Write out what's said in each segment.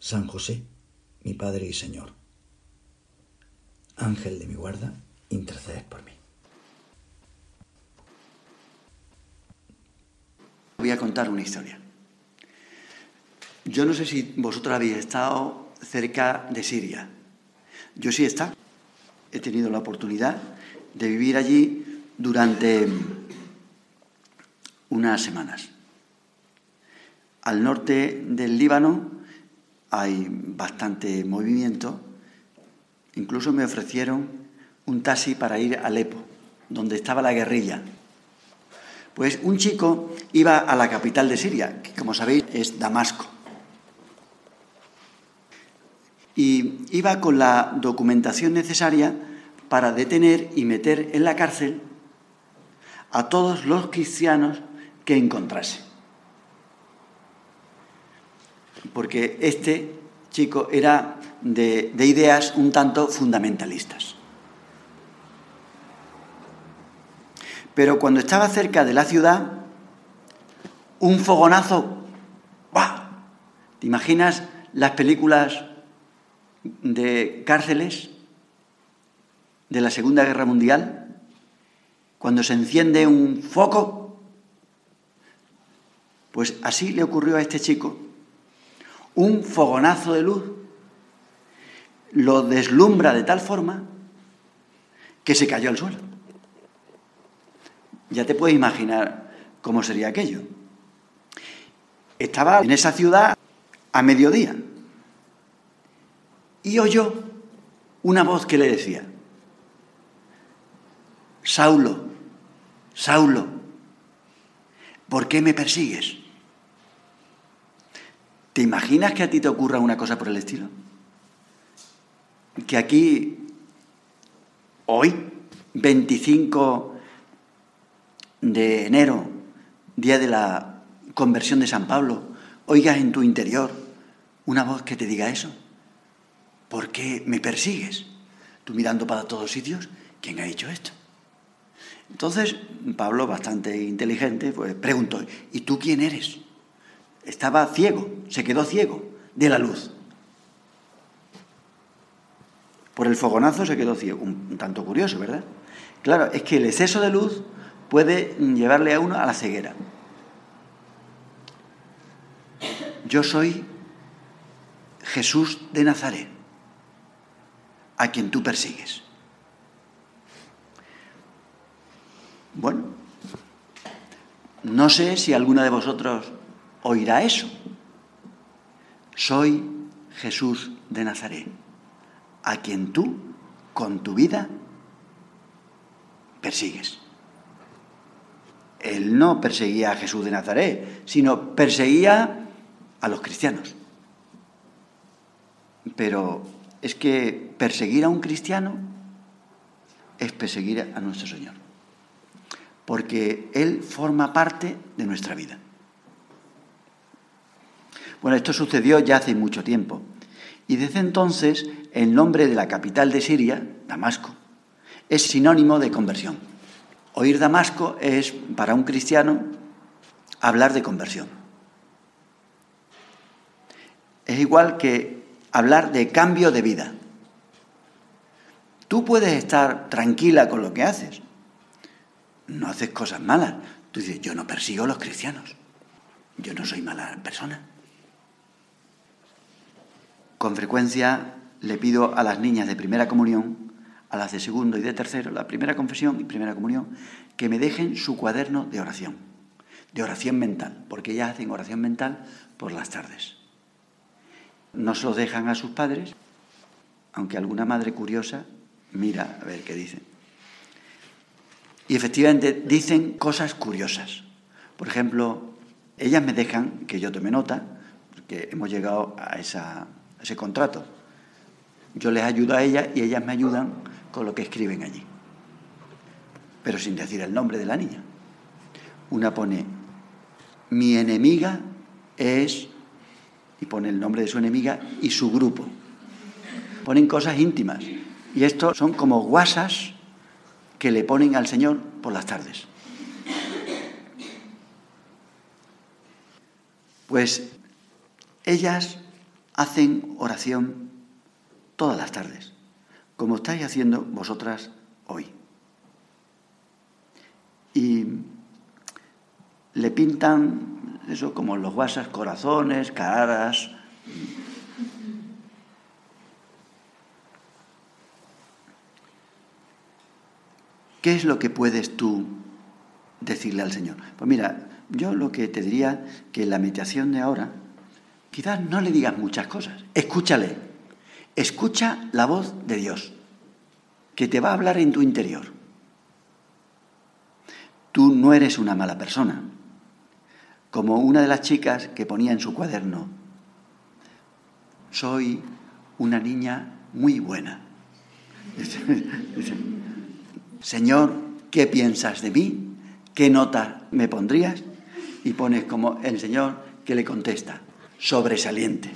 San José, mi Padre y Señor, Ángel de mi guarda, interceded por mí. Voy a contar una historia. Yo no sé si vosotros habéis estado cerca de Siria. Yo sí he estado. He tenido la oportunidad de vivir allí durante unas semanas. Al norte del Líbano hay bastante movimiento. Incluso me ofrecieron un taxi para ir a Alepo, donde estaba la guerrilla. Pues un chico iba a la capital de Siria, que como sabéis es Damasco. Y iba con la documentación necesaria para detener y meter en la cárcel a todos los cristianos que encontrase. Porque este chico era de, de ideas un tanto fundamentalistas. Pero cuando estaba cerca de la ciudad, un fogonazo, ¡buah! ¿Te imaginas las películas de cárceles de la Segunda Guerra Mundial? Cuando se enciende un foco, pues así le ocurrió a este chico. Un fogonazo de luz lo deslumbra de tal forma que se cayó al suelo. Ya te puedes imaginar cómo sería aquello. Estaba en esa ciudad a mediodía y oyó una voz que le decía, Saulo, Saulo, ¿por qué me persigues? ¿Te imaginas que a ti te ocurra una cosa por el estilo? Que aquí, hoy, 25 de enero, día de la conversión de San Pablo, oigas en tu interior una voz que te diga eso. ¿Por qué me persigues? Tú mirando para todos sitios, ¿quién ha hecho esto? Entonces, Pablo, bastante inteligente, pues preguntó, ¿y tú quién eres? Estaba ciego, se quedó ciego de la luz. Por el fogonazo se quedó ciego. Un, tanto curioso, ¿verdad? Claro, es que el exceso de luz puede llevarle a uno a la ceguera. Yo soy Jesús de Nazaret, a quien tú persigues. Bueno, no sé si alguno de vosotros oirá eso. Soy Jesús de Nazaret, a quien tú, con tu vida, persigues. Él no perseguía a Jesús de Nazaret, sino perseguía a los cristianos. Pero es que perseguir a un cristiano es perseguir a nuestro Señor, porque Él forma parte de nuestra vida. Bueno, esto sucedió ya hace mucho tiempo. Y desde entonces el nombre de la capital de Siria, Damasco, es sinónimo de conversión. Oír Damasco es, para un cristiano, hablar de conversión. Es igual que hablar de cambio de vida. Tú puedes estar tranquila con lo que haces. No haces cosas malas. Tú dices, yo no persigo a los cristianos. Yo no soy mala persona. Con frecuencia le pido a las niñas de primera comunión, a las de segundo y de tercero, la primera confesión y primera comunión, que me dejen su cuaderno de oración, de oración mental, porque ellas hacen oración mental por las tardes. No se lo dejan a sus padres, aunque alguna madre curiosa mira a ver qué dicen. Y efectivamente dicen cosas curiosas. Por ejemplo, ellas me dejan que yo tome nota, que hemos llegado a, ese contrato. Yo les ayudo a ellas y ellas me ayudan con lo que escriben allí, pero sin decir el nombre de la niña. Una pone, mi enemiga es, y pone el nombre de su enemiga y su grupo. Ponen cosas íntimas. Y esto son como guasas que le ponen al Señor por las tardes. Pues ellas hacen oración todas las tardes, como estáis haciendo vosotras hoy. Y le pintan eso como los guasas, corazones, caras. ¿Qué es lo que puedes tú decirle al Señor? Pues mira, yo lo que te diría que la meditación de ahora, quizás no le digas muchas cosas, escúchale, escucha la voz de Dios, que te va a hablar en tu interior. Tú no eres una mala persona, como una de las chicas que ponía en su cuaderno, soy una niña muy buena. Señor, ¿qué piensas de mí? ¿Qué nota me pondrías? y pones como el Señor que le contesta, sobresaliente.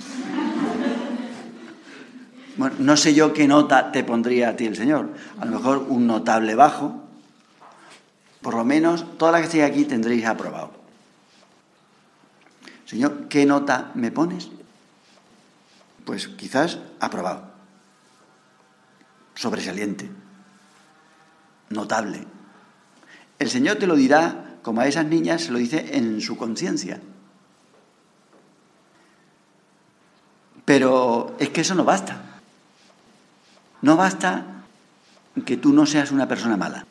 Bueno, no sé yo qué nota te pondría a ti el Señor. A lo mejor un notable bajo. Por lo menos todas las que estéis aquí tendréis aprobado. Señor, ¿qué nota me pones? Pues quizás aprobado. Sobresaliente. Notable. El Señor te lo dirá como a esas niñas se lo dice en su conciencia. Pero es que eso no basta. No basta que tú no seas una persona mala.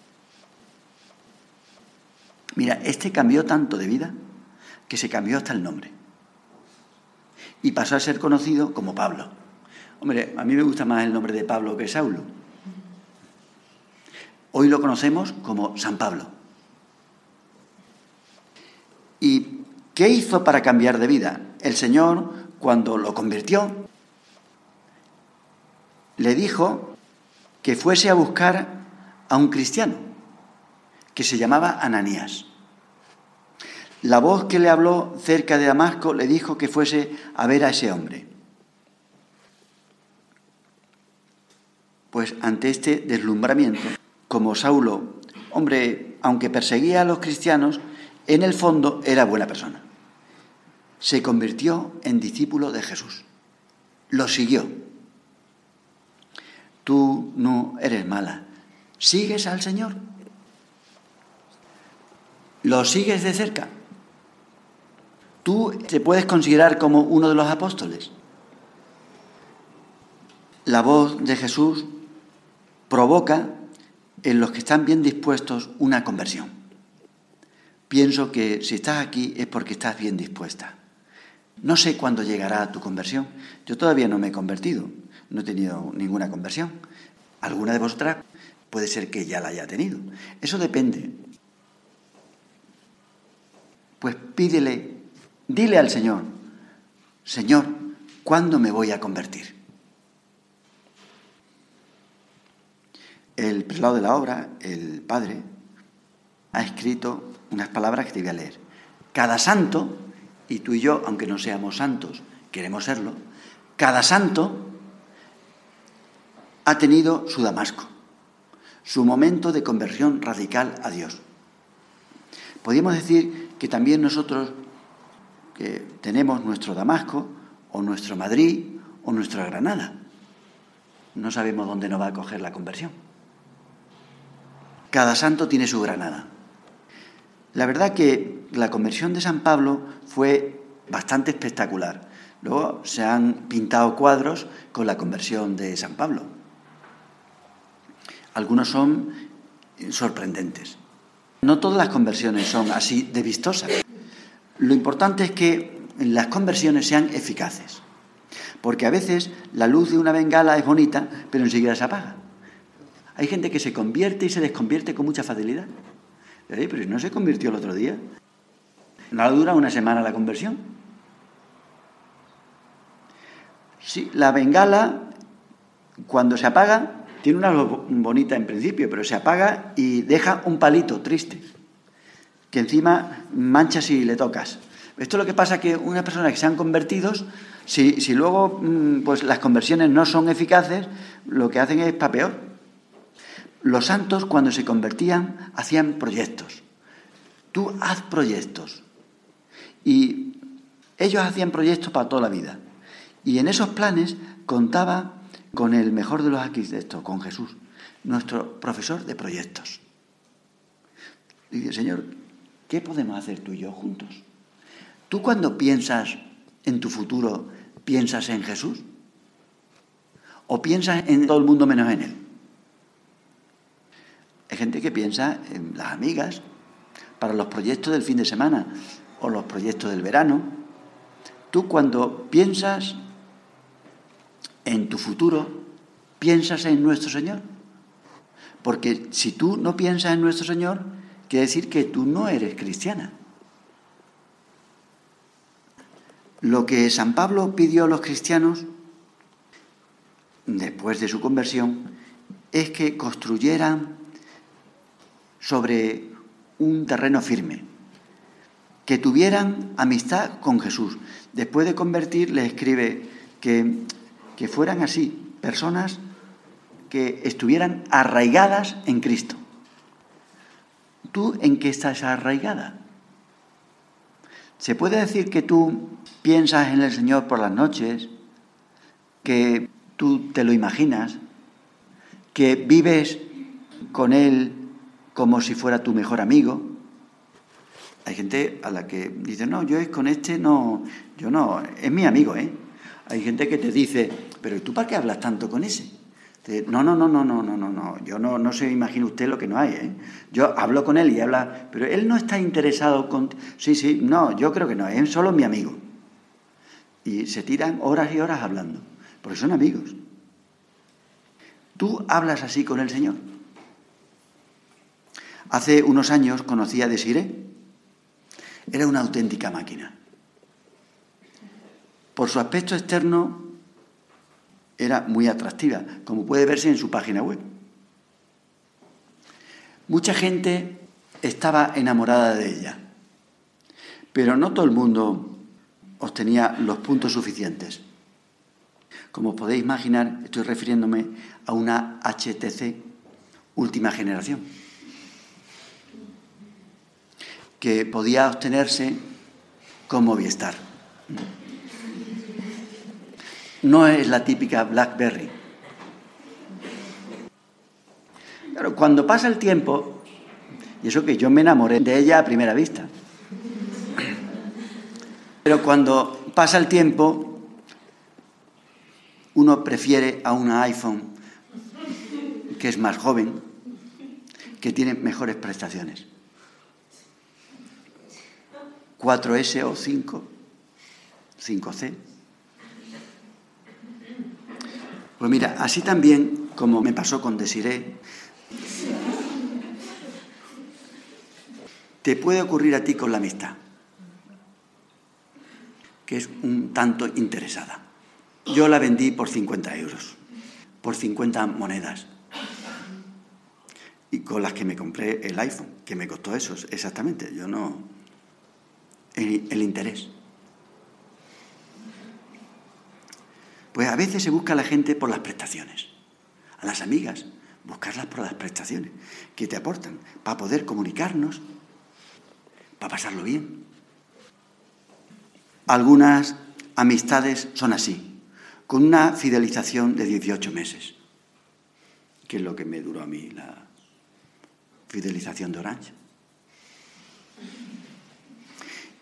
Mira, este cambió tanto de vida que se cambió hasta el nombre. Y pasó a ser conocido como Pablo. Hombre, a mí me gusta más el nombre de Pablo que Saulo. Hoy lo conocemos como San Pablo. ¿Y qué hizo para cambiar de vida? El Señor, cuando lo convirtió, le dijo que fuese a buscar a un cristiano que se llamaba Ananías. La voz que le habló cerca de Damasco le dijo que fuese a ver a ese hombre. Pues ante este deslumbramiento, como Saulo, hombre, aunque perseguía a los cristianos, en el fondo era buena persona. Se convirtió en discípulo de Jesús. Lo siguió. Tú no eres mala. ¿Sigues al Señor? ¿Lo sigues de cerca? ¿Tú te puedes considerar como uno de los apóstoles? La voz de Jesús provoca en los que están bien dispuestos una conversión pienso que si estás aquí es porque estás bien dispuesta. No sé cuándo llegará tu conversión. Yo todavía no me he convertido, no he tenido ninguna conversión. Alguna de vosotras puede ser que ya la haya tenido. Eso depende. Pues pídele, dile al Señor, Señor, ¿cuándo me voy a convertir? El prelado de la obra, el padre, ha escrito unas palabras que te voy a leer. Cada santo, y tú y yo, aunque no seamos santos, queremos serlo, cada santo ha tenido su Damasco, su momento de conversión radical a Dios. Podríamos decir que también nosotros tenemos nuestro Damasco o nuestro Madrid o nuestra Granada. No sabemos dónde nos va a coger la conversión. Cada santo tiene su Granada. La verdad que la conversión de San Pablo fue bastante espectacular. Luego se han pintado cuadros con la conversión de San Pablo. Algunos son sorprendentes. No todas las conversiones son así de vistosas. Lo importante es que las conversiones sean eficaces. Porque a veces la luz de una bengala es bonita, pero enseguida se apaga. Hay gente que se convierte y se desconvierte con mucha facilidad. Pero no se convirtió el otro día. ¿No dura una semana la conversión? Sí, la bengala, cuando se apaga, tiene una bonita en principio, pero se apaga y deja un palito triste, que encima mancha si le tocas. Esto es lo que pasa que unas personas que se han convertido, si, si luego mm, pues las conversiones no son eficaces, lo que hacen es para peor. Los santos cuando se convertían hacían proyectos. Tú haz proyectos. Y ellos hacían proyectos para toda la vida. Y en esos planes contaba con el mejor de los arquitectos, con Jesús, nuestro profesor de proyectos. dice, Señor, ¿qué podemos hacer tú y yo juntos? ¿Tú cuando piensas en tu futuro, piensas en Jesús? ¿O piensas en todo el mundo menos en Él? Hay gente que piensa en las amigas para los proyectos del fin de semana o los proyectos del verano. Tú cuando piensas en tu futuro, piensas en nuestro Señor. Porque si tú no piensas en nuestro Señor, quiere decir que tú no eres cristiana. Lo que San Pablo pidió a los cristianos después de su conversión es que construyeran sobre un terreno firme, que tuvieran amistad con Jesús. Después de convertir, le escribe que, que fueran así, personas que estuvieran arraigadas en Cristo. ¿Tú en qué estás arraigada? ¿Se puede decir que tú piensas en el Señor por las noches, que tú te lo imaginas, que vives con Él como si fuera tu mejor amigo? Hay gente a la que dice, no, yo es con este no, yo no, es mi amigo, ¿eh? Hay gente que te dice, pero ¿tú para qué hablas tanto con ese? No, no, no, no, no, no, no, no. Yo no, no se imagina usted lo que no hay, ¿eh? Yo hablo con él y habla, pero él no está interesado con. Sí, sí, no, yo creo que no, es solo mi amigo. Y se tiran horas y horas hablando, porque son amigos. ¿Tú hablas así con el Señor? Hace unos años conocí a Desiré. Era una auténtica máquina. Por su aspecto externo era muy atractiva, como puede verse en su página web. Mucha gente estaba enamorada de ella, pero no todo el mundo obtenía los puntos suficientes. Como podéis imaginar, estoy refiriéndome a una HTC última generación, que podía obtenerse con Movistar no es la típica Blackberry. Pero cuando pasa el tiempo, y eso que yo me enamoré de ella a primera vista, pero cuando pasa el tiempo, uno prefiere a una iPhone que es más joven, que tiene mejores prestaciones. 4S o 5, 5C. Pues mira, así también como me pasó con Desiré, te puede ocurrir a ti con la amistad, que es un tanto interesada. Yo la vendí por 50 euros, por 50 monedas, y con las que me compré el iPhone, que me costó eso, exactamente. Yo no. El, interés. Pues a veces se busca a la gente por las prestaciones. A las amigas, buscarlas por las prestaciones que te aportan para poder comunicarnos, para pasarlo bien. Algunas amistades son así, con una fidelización de 18 meses, que es lo que me duró a mí la fidelización de Orange.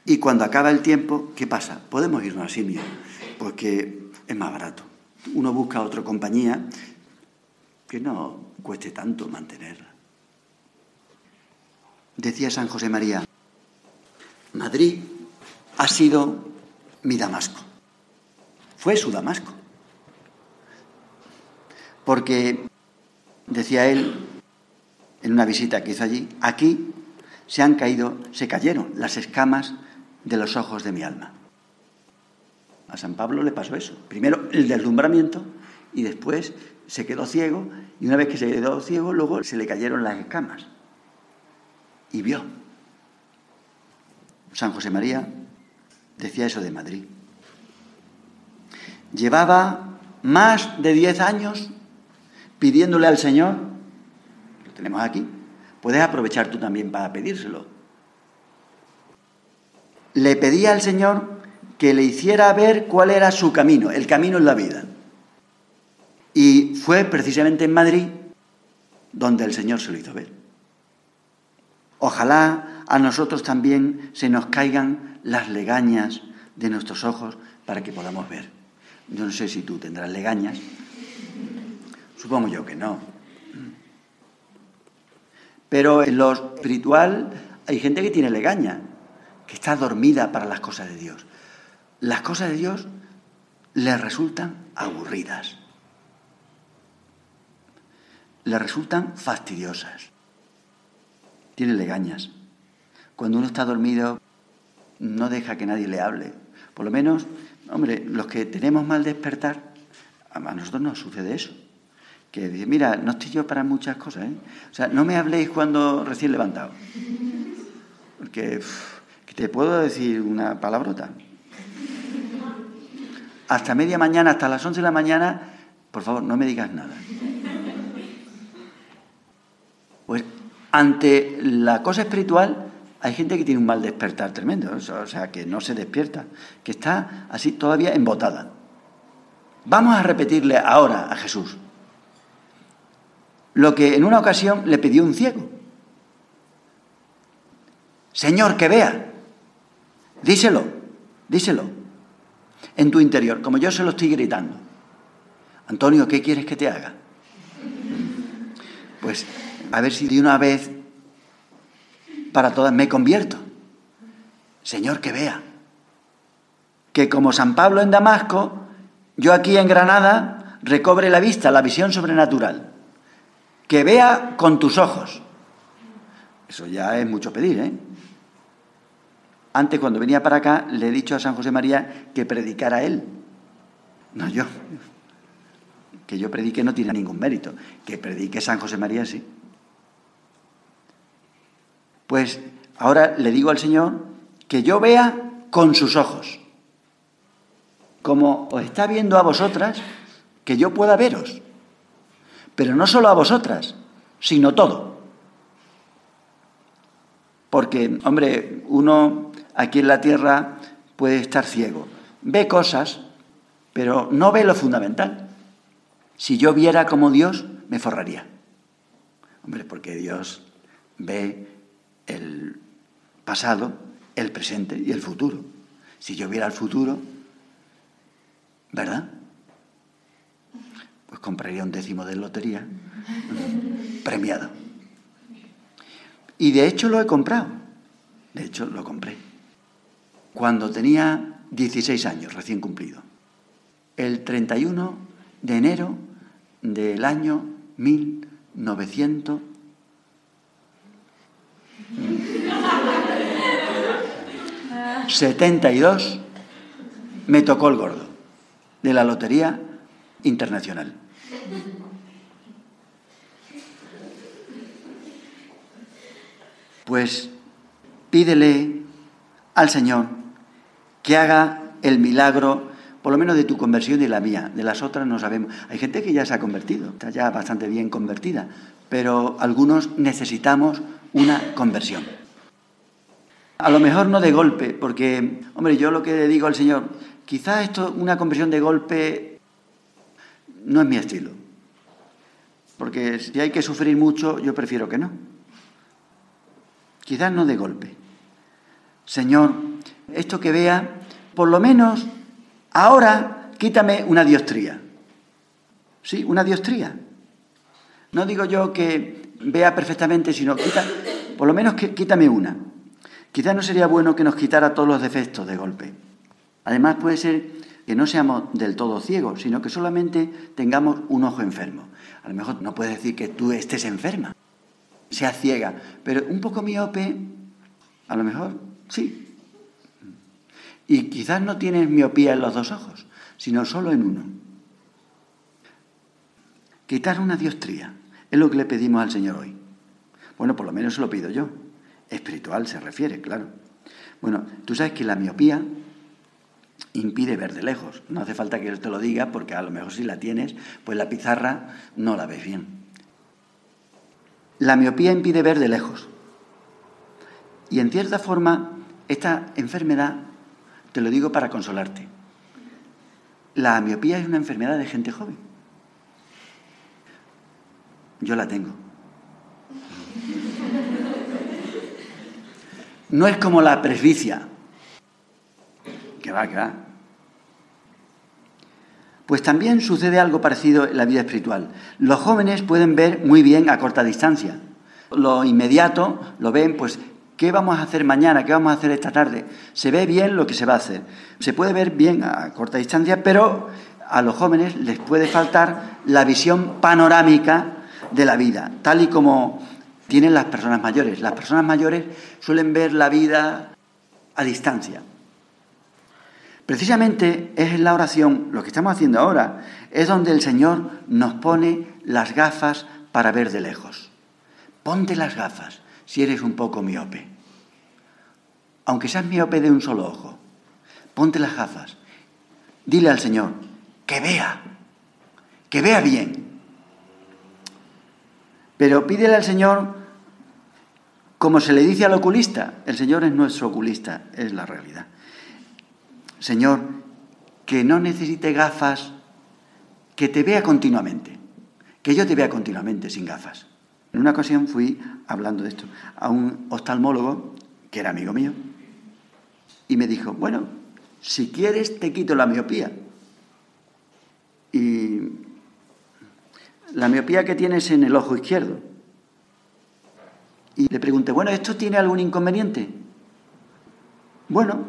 Y cuando acaba el tiempo, ¿qué pasa? Podemos irnos a simio, porque es más barato. Uno busca otra compañía que no cueste tanto mantenerla. Decía San José María, Madrid ha sido mi Damasco. Fue su Damasco. Porque, decía él, en una visita que hizo allí, aquí se han caído, se cayeron las escamas de los ojos de mi alma. A San Pablo le pasó eso. Primero el deslumbramiento y después se quedó ciego y una vez que se quedó ciego luego se le cayeron las escamas y vio. San José María decía eso de Madrid. Llevaba más de diez años pidiéndole al Señor, lo tenemos aquí, puedes aprovechar tú también para pedírselo. Le pedía al Señor que le hiciera ver cuál era su camino, el camino en la vida. Y fue precisamente en Madrid donde el Señor se lo hizo ver. Ojalá a nosotros también se nos caigan las legañas de nuestros ojos para que podamos ver. Yo no sé si tú tendrás legañas, supongo yo que no. Pero en lo espiritual hay gente que tiene legaña, que está dormida para las cosas de Dios. Las cosas de Dios le resultan aburridas le resultan fastidiosas. Tiene legañas. Cuando uno está dormido, no deja que nadie le hable. Por lo menos, hombre, los que tenemos mal despertar, a nosotros nos sucede eso. Que dice, mira, no estoy yo para muchas cosas, ¿eh? O sea, no me habléis cuando recién levantado. Porque que te puedo decir una palabrota. Hasta media mañana, hasta las 11 de la mañana, por favor, no me digas nada. Pues ante la cosa espiritual hay gente que tiene un mal despertar tremendo, o sea, que no se despierta, que está así todavía embotada. Vamos a repetirle ahora a Jesús lo que en una ocasión le pidió un ciego. Señor, que vea. Díselo, díselo. En tu interior, como yo se lo estoy gritando. Antonio, ¿qué quieres que te haga? Pues a ver si de una vez para todas me convierto. Señor, que vea. Que como San Pablo en Damasco, yo aquí en Granada recobre la vista, la visión sobrenatural. Que vea con tus ojos. Eso ya es mucho pedir, ¿eh? Antes, cuando venía para acá, le he dicho a San José María que predicara él. No yo. Que yo predique no tiene ningún mérito. Que predique San José María sí. Pues ahora le digo al Señor que yo vea con sus ojos. Como os está viendo a vosotras, que yo pueda veros. Pero no solo a vosotras, sino todo. Porque, hombre, uno aquí en la tierra puede estar ciego. Ve cosas, pero no ve lo fundamental. Si yo viera como Dios, me forraría. Hombre, porque Dios ve el pasado, el presente y el futuro. Si yo viera el futuro, ¿verdad? Pues compraría un décimo de lotería premiado. Y de hecho lo he comprado. De hecho lo compré. Cuando tenía 16 años, recién cumplido. El 31 de enero del año 1900 72 me tocó el gordo de la Lotería Internacional. Pues pídele al Señor que haga el milagro, por lo menos de tu conversión y la mía. De las otras no sabemos. Hay gente que ya se ha convertido, está ya bastante bien convertida, pero algunos necesitamos una conversión. A lo mejor no de golpe, porque, hombre, yo lo que le digo al Señor, quizás esto, una conversión de golpe, no es mi estilo. Porque si hay que sufrir mucho, yo prefiero que no. Quizás no de golpe. Señor, esto que vea, por lo menos ahora quítame una diostría. Sí, una diostría. No digo yo que vea perfectamente, sino quita, por lo menos quítame una. Quizás no sería bueno que nos quitara todos los defectos de golpe. Además puede ser que no seamos del todo ciegos, sino que solamente tengamos un ojo enfermo. A lo mejor no puedes decir que tú estés enferma, seas ciega, pero un poco miope, a lo mejor sí. Y quizás no tienes miopía en los dos ojos, sino solo en uno. Quitar una diostría es lo que le pedimos al Señor hoy. Bueno, por lo menos se lo pido yo. Espiritual se refiere, claro. Bueno, tú sabes que la miopía impide ver de lejos. No hace falta que yo te lo diga porque a lo mejor si la tienes, pues la pizarra no la ves bien. La miopía impide ver de lejos. Y en cierta forma, esta enfermedad, te lo digo para consolarte, la miopía es una enfermedad de gente joven. Yo la tengo. No es como la presbicia, que va, que va. Pues también sucede algo parecido en la vida espiritual. Los jóvenes pueden ver muy bien a corta distancia. Lo inmediato lo ven, pues, ¿qué vamos a hacer mañana? ¿Qué vamos a hacer esta tarde? Se ve bien lo que se va a hacer. Se puede ver bien a corta distancia, pero a los jóvenes les puede faltar la visión panorámica de la vida, tal y como tienen las personas mayores. Las personas mayores suelen ver la vida a distancia. Precisamente es en la oración, lo que estamos haciendo ahora, es donde el Señor nos pone las gafas para ver de lejos. Ponte las gafas si eres un poco miope. Aunque seas miope de un solo ojo, ponte las gafas. Dile al Señor que vea, que vea bien. Pero pídele al Señor como se le dice al oculista. El Señor es nuestro oculista, es la realidad. Señor, que no necesite gafas, que te vea continuamente, que yo te vea continuamente sin gafas. En una ocasión fui, hablando de esto, a un oftalmólogo, que era amigo mío, y me dijo, bueno, si quieres te quito la miopía. Y la miopía que tienes en el ojo izquierdo. Y le pregunté, bueno, ¿esto tiene algún inconveniente? Bueno,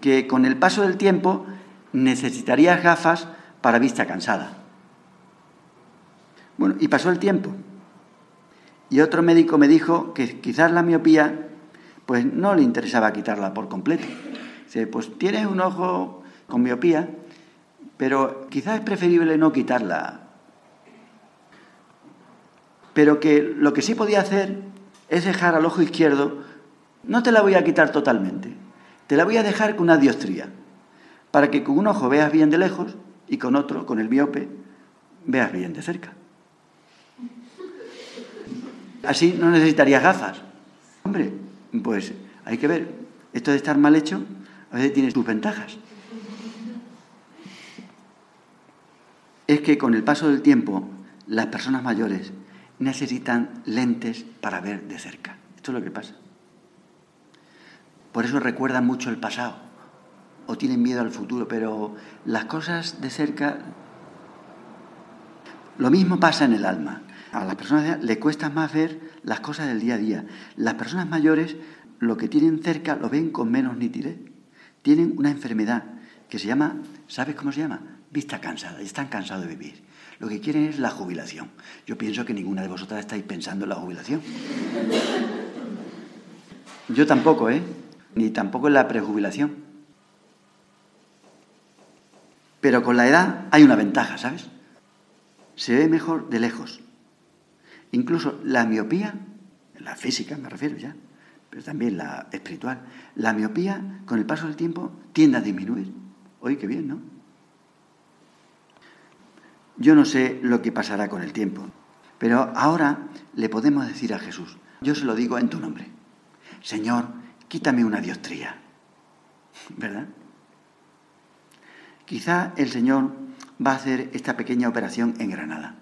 que con el paso del tiempo necesitarías gafas para vista cansada. Bueno, y pasó el tiempo. Y otro médico me dijo que quizás la miopía, pues no le interesaba quitarla por completo. Pues tienes un ojo con miopía, pero quizás es preferible no quitarla. Pero que lo que sí podía hacer es dejar al ojo izquierdo, no te la voy a quitar totalmente, te la voy a dejar con una diostría, para que con un ojo veas bien de lejos y con otro, con el miope, veas bien de cerca. Así no necesitarías gafas. Hombre, pues hay que ver, esto de estar mal hecho a veces tiene sus ventajas. Es que con el paso del tiempo las personas mayores necesitan lentes para ver de cerca. Esto es lo que pasa. Por eso recuerdan mucho el pasado o tienen miedo al futuro, pero las cosas de cerca... Lo mismo pasa en el alma. A las personas le cuesta más ver las cosas del día a día. Las personas mayores lo que tienen cerca lo ven con menos nitidez. Tienen una enfermedad que se llama, ¿sabes cómo se llama? Vista cansada. Están cansados de vivir. Lo que quieren es la jubilación. Yo pienso que ninguna de vosotras estáis pensando en la jubilación. Yo tampoco, ¿eh? Ni tampoco en la prejubilación. Pero con la edad hay una ventaja, ¿sabes? Se ve mejor de lejos. Incluso la miopía, la física me refiero ya, pero también la espiritual, la miopía con el paso del tiempo tiende a disminuir. Oye, qué bien, ¿no? Yo no sé lo que pasará con el tiempo, pero ahora le podemos decir a Jesús, yo se lo digo en tu nombre, Señor, quítame una diostría, ¿verdad? Quizá el Señor va a hacer esta pequeña operación en Granada.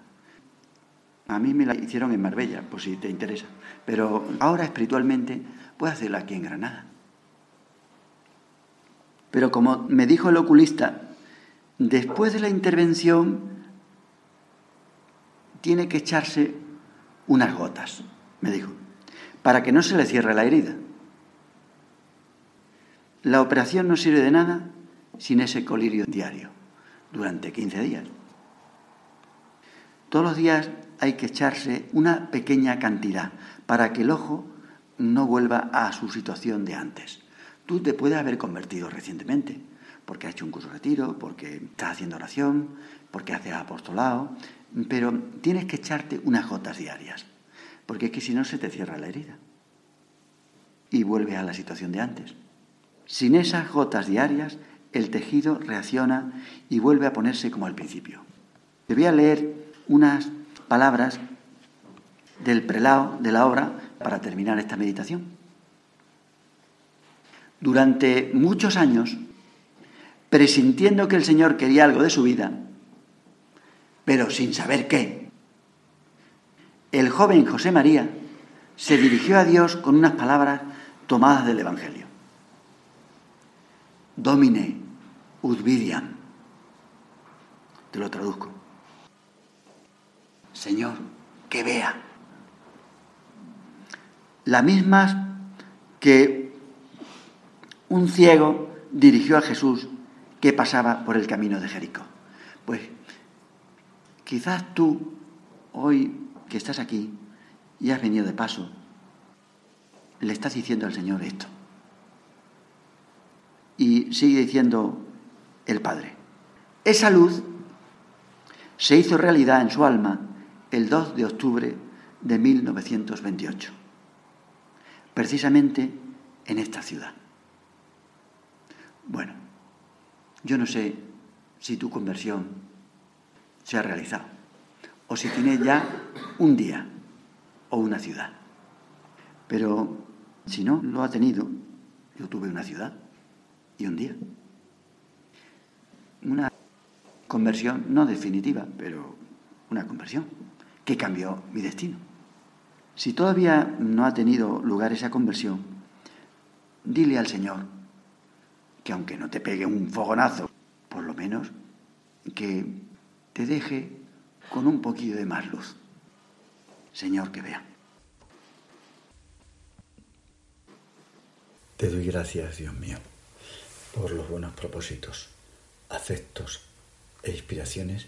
A mí me la hicieron en Marbella, por si te interesa, pero ahora espiritualmente puedo hacerla aquí en Granada. Pero como me dijo el oculista, después de la intervención tiene que echarse unas gotas, me dijo, para que no se le cierre la herida. La operación no sirve de nada sin ese colirio diario, durante 15 días. Todos los días hay que echarse una pequeña cantidad para que el ojo no vuelva a su situación de antes. Tú te puedes haber convertido recientemente, porque has hecho un curso de retiro, porque estás haciendo oración, porque haces apostolado, pero tienes que echarte unas gotas diarias, porque es que si no se te cierra la herida y vuelves a la situación de antes. Sin esas gotas diarias, el tejido reacciona y vuelve a ponerse como al principio. Te voy a leer unas palabras del prelado de la obra para terminar esta meditación. Durante muchos años, presintiendo que el Señor quería algo de su vida, pero sin saber qué, el joven José María se dirigió a Dios con unas palabras tomadas del Evangelio. Domine udvidiam. Te lo traduzco. Señor, que vea. Las mismas que un ciego dirigió a Jesús que pasaba por el camino de Jericó. Pues quizás tú, hoy que estás aquí y has venido de paso, le estás diciendo al Señor esto. Y sigue diciendo el Padre. Esa luz se hizo realidad en su alma el 2 de octubre de 1928, precisamente en esta ciudad. Bueno, yo no sé si tu conversión se ha realizado o si tienes ya un día o una ciudad. Pero si no lo ha tenido, yo tuve una ciudad y un día. Una conversión no definitiva, pero una conversión que cambió mi destino. Si todavía no ha tenido lugar esa conversión, dile al Señor que aunque no te pegue un fogonazo, por lo menos que te deje con un poquillo de más luz. Señor, que vea. Te doy gracias, Dios mío, por los buenos propósitos, afectos e inspiraciones